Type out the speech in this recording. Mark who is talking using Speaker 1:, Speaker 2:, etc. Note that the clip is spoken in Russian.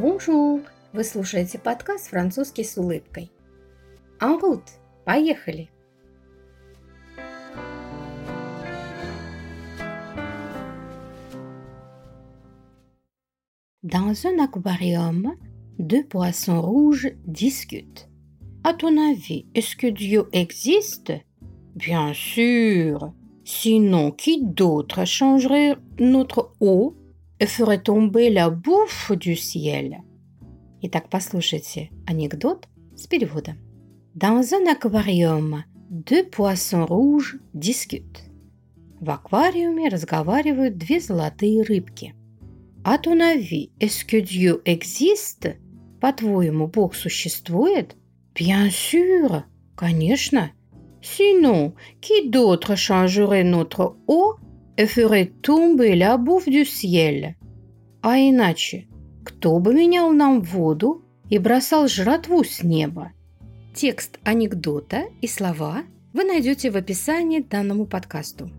Speaker 1: Бонжур! Вы слушаете подкаст «Французский с улыбкой». En Поехали! Dans un aquarium, deux poissons rouges discutent. À ton avis, est-ce que Dieu existe Bien sûr. Sinon, qui d'autre changerait notre eau Et ferait tomber la bouffe du ciel Итак, послушайте анекдот с переводом. Dans un aquarium, deux poissons rouges discutent. В аквариуме разговаривают две золотые рыбки – à ton avis, est-ce que Dieu existe? По-твоему, Бог существует? Bien sûr, конечно. Sinon, qui d'autre changerait notre eau et ferait tomber la bouffe du? А иначе, кто бы менял нам воду и бросал жратву с неба? Текст анекдота и слова вы найдете в описании данному подкасту.